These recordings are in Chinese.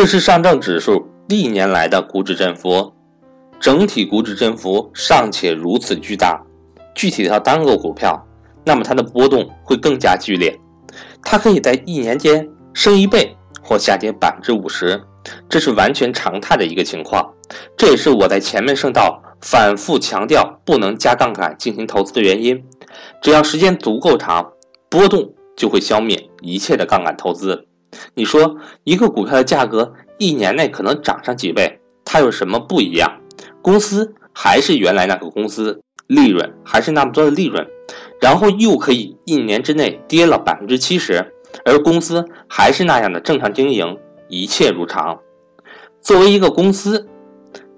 这是上证指数历年来的股指振幅，整体股指振幅尚且如此巨大，具体到单个股票，那么它的波动会更加剧烈，它可以在一年间升一倍或下跌百分之五十，这是完全常态的一个情况。这也是我在前面圣道反复强调不能加杠杆进行投资的原因。只要时间足够长，波动就会消灭一切的杠杆投资。你说一个股票的价格一年内可能涨上几倍，它有什么不一样？公司还是原来那个公司，利润还是那么多的利润，然后又可以一年之内跌了百分之七十，而公司还是那样的正常经营，一切如常。作为一个公司，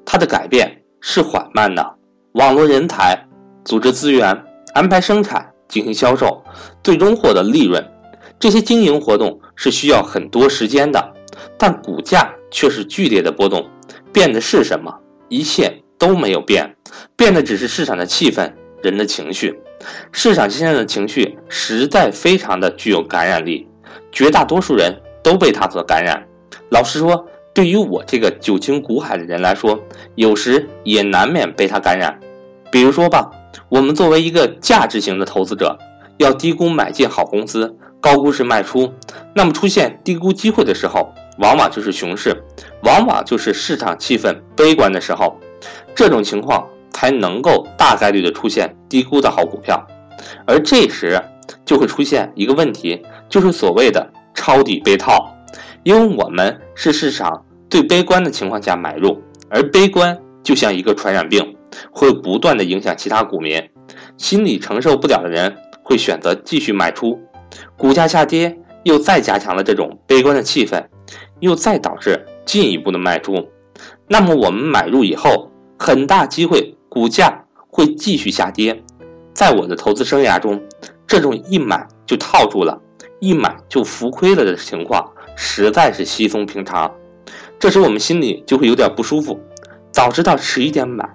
它的改变是缓慢的，网络人才、组织资源、安排生产、进行销售，最终获得利润。这些经营活动是需要很多时间的，但股价却是剧烈的波动。变的是什么？一切都没有变，变的只是市场的气氛、人的情绪。市场现在的情绪实在非常的具有感染力，绝大多数人都被它所感染。老实说，对于我这个久经股海的人来说，有时也难免被它感染。比如说吧，我们作为一个价值型的投资者，要低估买进好公司。高估是卖出，那么出现低估机会的时候，往往就是熊市，往往就是市场气氛悲观的时候，这种情况才能够大概率的出现低估的好股票，而这时就会出现一个问题，就是所谓的抄底被套，因为我们是市场最悲观的情况下买入，而悲观就像一个传染病，会不断的影响其他股民，心理承受不了的人会选择继续卖出。股价下跌，又再加强了这种悲观的气氛，又再导致进一步的卖出。那么我们买入以后，很大机会股价会继续下跌。在我的投资生涯中，这种一买就套住了，一买就浮亏了的情况，实在是稀松平常。这时我们心里就会有点不舒服。早知道迟一点买，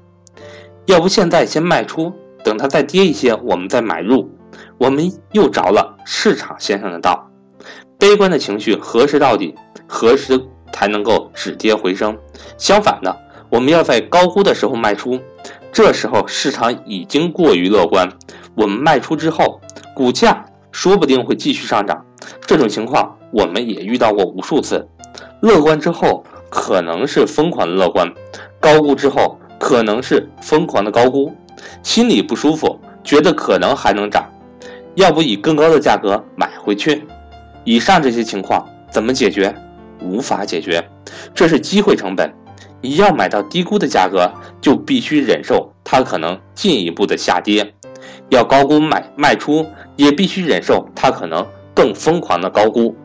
要不现在先卖出，等它再跌一些，我们再买入。我们又着了市场先生的道，悲观的情绪何时到底？何时才能够止跌回升？相反的，我们要在高估的时候卖出，这时候市场已经过于乐观，我们卖出之后，股价说不定会继续上涨。这种情况我们也遇到过无数次，乐观之后可能是疯狂的乐观，高估之后可能是疯狂的高估，心里不舒服，觉得可能还能涨。要不以更高的价格买回去，以上这些情况怎么解决？无法解决，这是机会成本。你要买到低估的价格，就必须忍受它可能进一步的下跌；要高估买卖出，也必须忍受它可能更疯狂的高估。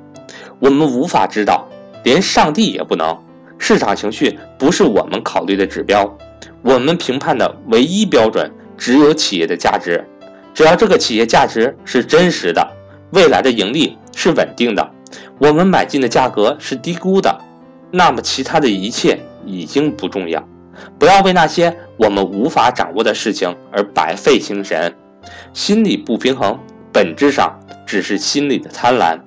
我们无法知道，连上帝也不能。市场情绪不是我们考虑的指标，我们评判的唯一标准只有企业的价值。只要这个企业价值是真实的，未来的盈利是稳定的，我们买进的价格是低估的，那么其他的一切已经不重要。不要为那些我们无法掌握的事情而白费心神。心理不平衡本质上只是心理的贪婪。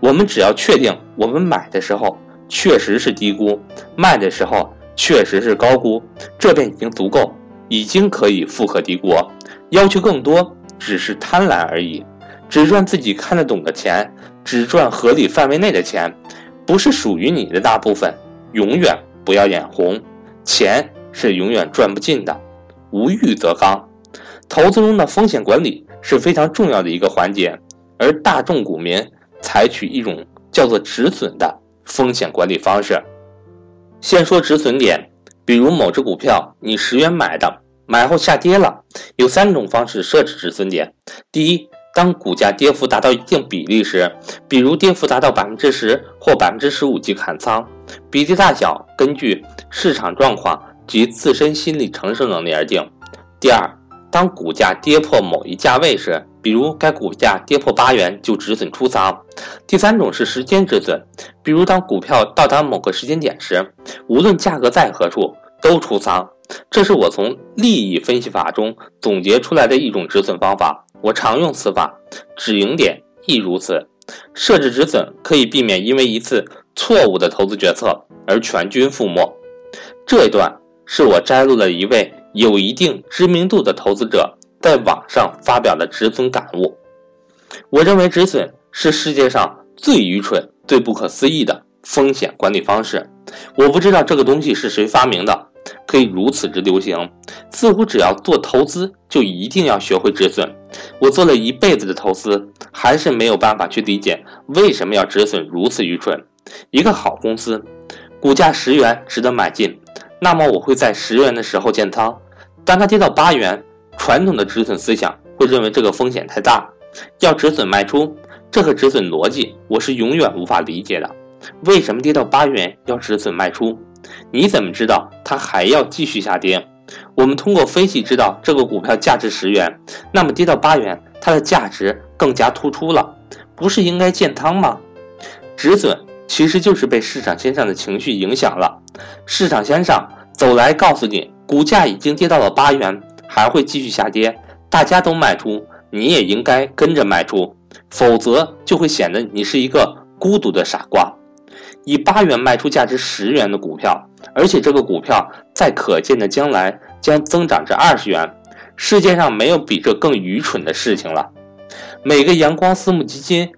我们只要确定我们买的时候确实是低估，卖的时候确实是高估，这便已经足够，已经可以富可敌国。要求更多。只是贪婪而已，只赚自己看得懂的钱，只赚合理范围内的钱，不是属于你的大部分，永远不要眼红，钱是永远赚不尽的，无欲则刚。投资中的风险管理是非常重要的一个环节，而大众股民采取一种叫做止损的风险管理方式。先说止损点，比如某只股票你十元买的。买后下跌了，有三种方式设置止损点。第一，当股价跌幅达到一定比例时，比如跌幅达到百分之十或百分之十五即砍仓，比例大小根据市场状况及自身心理承受能力而定。第二，当股价跌破某一价位时，比如该股价跌破八元就止损出仓。第三种是时间止损，比如当股票到达某个时间点时，无论价格在何处都出仓。这是我从利益分析法中总结出来的一种止损方法，我常用此法，止盈点亦如此。设置止损可以避免因为一次错误的投资决策而全军覆没。这一段是我摘录了一位有一定知名度的投资者在网上发表的止损感悟。我认为止损是世界上最愚蠢、最不可思议的风险管理方式。我不知道这个东西是谁发明的，可以如此之流行。似乎只要做投资，就一定要学会止损。我做了一辈子的投资，还是没有办法去理解为什么要止损如此愚蠢。一个好公司，股价十元值得买进，那么我会在十元的时候建仓。当它跌到八元，传统的止损思想会认为这个风险太大。要止损卖出，这个止损逻辑我是永远无法理解的。为什么跌到八元要止损卖出？你怎么知道它还要继续下跌？我们通过分析知道这个股票价值十元，那么跌到八元，它的价值更加突出了，不是应该建仓吗？止损其实就是被市场先生的情绪影响了。市场先生走来告诉你，股价已经跌到了八元，还会继续下跌，大家都卖出。你也应该跟着卖出，否则就会显得你是一个孤独的傻瓜。以八元卖出价值十元的股票，而且这个股票在可见的将来将增长至二十元，世界上没有比这更愚蠢的事情了。每个阳光私募基金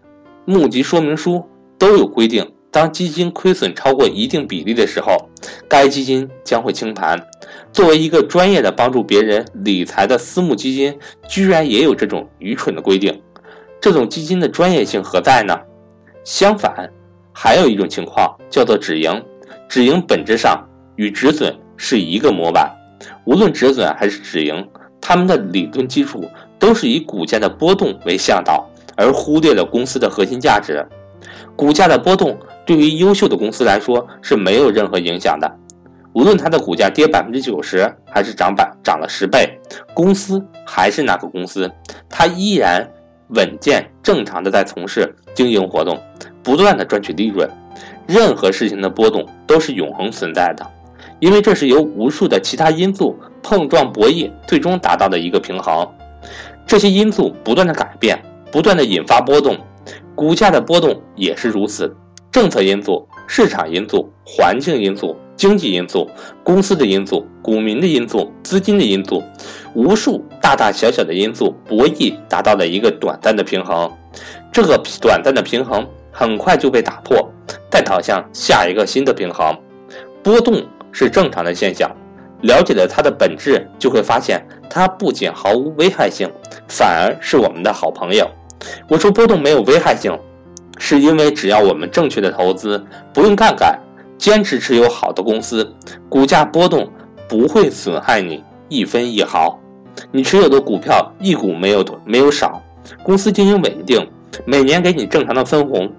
募集说明书都有规定。当基金亏损超过一定比例的时候，该基金将会清盘。作为一个专业的帮助别人理财的私募基金，居然也有这种愚蠢的规定，这种基金的专业性何在呢？相反，还有一种情况叫做止盈，止盈本质上与止损是一个模板。无论止损还是止盈，他们的理论基础都是以股价的波动为向导，而忽略了公司的核心价值。股价的波动。对于优秀的公司来说是没有任何影响的，无论它的股价跌百分之九十，还是涨百涨了十倍，公司还是哪个公司，它依然稳健正常的在从事经营活动，不断的赚取利润。任何事情的波动都是永恒存在的，因为这是由无数的其他因素碰撞博弈，最终达到的一个平衡。这些因素不断的改变，不断的引发波动，股价的波动也是如此。政策因素、市场因素、环境因素、经济因素、公司的因素、股民的因素、资金的因素，无数大大小小的因素博弈，达到了一个短暂的平衡。这个短暂的平衡很快就被打破，再导向下一个新的平衡。波动是正常的现象，了解了它的本质，就会发现它不仅毫无危害性，反而是我们的好朋友。我说波动没有危害性。是因为只要我们正确的投资，不用杠杆，坚持持有好的公司，股价波动不会损害你一分一毫。你持有的股票一股没有没有少，公司经营稳定，每年给你正常的分红，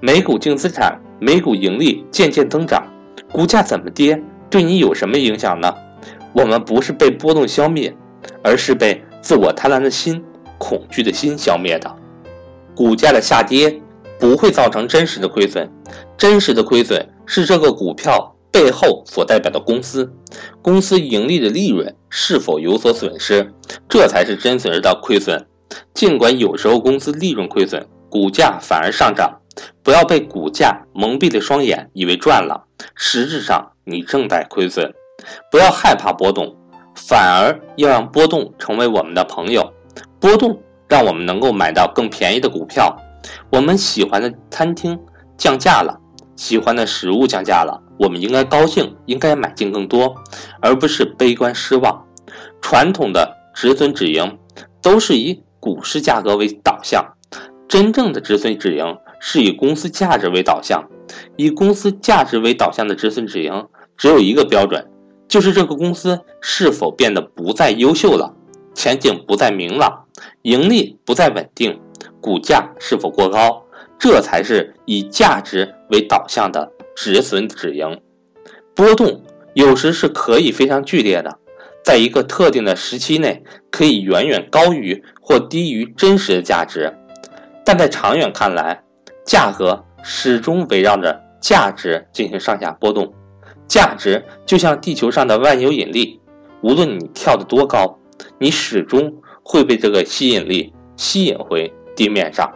每股净资产、每股盈利渐渐增长，股价怎么跌，对你有什么影响呢？我们不是被波动消灭，而是被自我贪婪的心、恐惧的心消灭的。股价的下跌。不会造成真实的亏损，真实的亏损是这个股票背后所代表的公司，公司盈利的利润是否有所损失，这才是真实的亏损。尽管有时候公司利润亏损，股价反而上涨，不要被股价蒙蔽了双眼，以为赚了，实质上你正在亏损。不要害怕波动，反而要让波动成为我们的朋友。波动让我们能够买到更便宜的股票。我们喜欢的餐厅降价了，喜欢的食物降价了，我们应该高兴，应该买进更多，而不是悲观失望。传统的止损止盈都是以股市价格为导向，真正的止损止盈是以公司价值为导向。以公司价值为导向的止损止盈只有一个标准，就是这个公司是否变得不再优秀了，前景不再明朗，盈利不再稳定。股价是否过高，这才是以价值为导向的止损止盈。波动有时是可以非常剧烈的，在一个特定的时期内，可以远远高于或低于真实的价值。但在长远看来，价格始终围绕着价值进行上下波动。价值就像地球上的万有引力，无论你跳得多高，你始终会被这个吸引力吸引回。地面上。